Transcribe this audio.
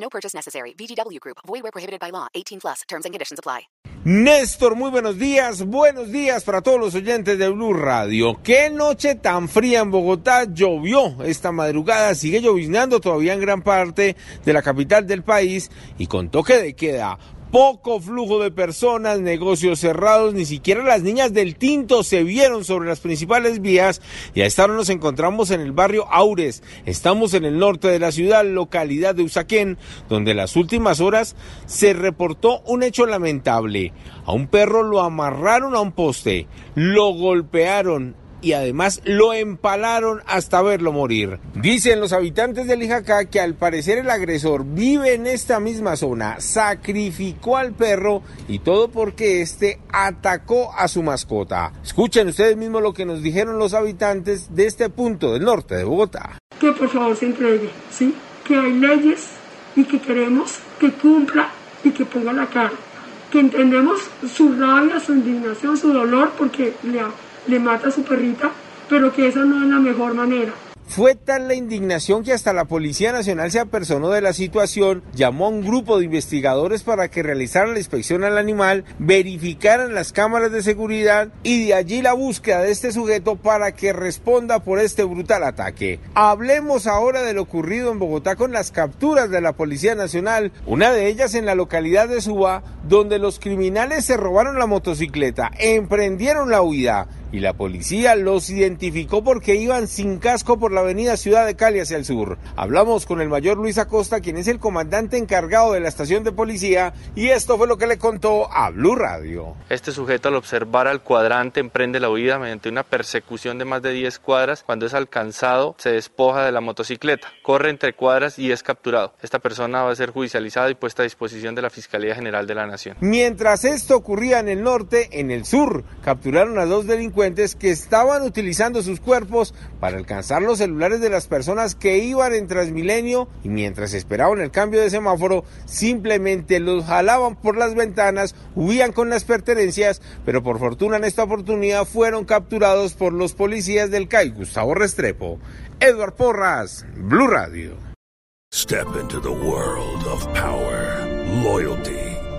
No purchase necessary. VGW Group. Void where prohibited by law. 18 plus. Terms and conditions apply. Néstor, muy buenos días. Buenos días para todos los oyentes de Blue Radio. Qué noche tan fría en Bogotá. Llovió esta madrugada. Sigue lloviznando todavía en gran parte de la capital del país y con toque de queda. Poco flujo de personas, negocios cerrados, ni siquiera las niñas del tinto se vieron sobre las principales vías y a esta nos encontramos en el barrio Aures. Estamos en el norte de la ciudad, localidad de Usaquén, donde en las últimas horas se reportó un hecho lamentable. A un perro lo amarraron a un poste, lo golpearon y además lo empalaron hasta verlo morir. Dicen los habitantes de Lijacá que al parecer el agresor vive en esta misma zona, sacrificó al perro y todo porque este atacó a su mascota. Escuchen ustedes mismos lo que nos dijeron los habitantes de este punto del norte de Bogotá. Que por favor se entregue, ¿sí? Que hay leyes y que queremos que cumpla y que ponga la cara. Que entendemos su rabia, su indignación, su dolor porque le ha le mata a su perrita, pero que esa no es la mejor manera. Fue tal la indignación que hasta la Policía Nacional se apersonó de la situación, llamó a un grupo de investigadores para que realizaran la inspección al animal, verificaran las cámaras de seguridad y de allí la búsqueda de este sujeto para que responda por este brutal ataque. Hablemos ahora de lo ocurrido en Bogotá con las capturas de la Policía Nacional, una de ellas en la localidad de Suba, donde los criminales se robaron la motocicleta, emprendieron la huida y la policía los identificó porque iban sin casco por la avenida Ciudad de Cali hacia el sur. Hablamos con el mayor Luis Acosta, quien es el comandante encargado de la estación de policía, y esto fue lo que le contó a Blue Radio. Este sujeto al observar al cuadrante emprende la huida mediante una persecución de más de 10 cuadras. Cuando es alcanzado, se despoja de la motocicleta, corre entre cuadras y es capturado. Esta persona va a ser judicializada y puesta a disposición de la Fiscalía General de la Nación. Mientras esto ocurría en el norte, en el sur, capturaron a dos delincuentes que estaban utilizando sus cuerpos para alcanzar los celulares de las personas que iban en Transmilenio y mientras esperaban el cambio de semáforo simplemente los jalaban por las ventanas, huían con las pertenencias, pero por fortuna en esta oportunidad fueron capturados por los policías del CAI Gustavo Restrepo. Edward Porras, Blue Radio. Step into the world of power, loyalty.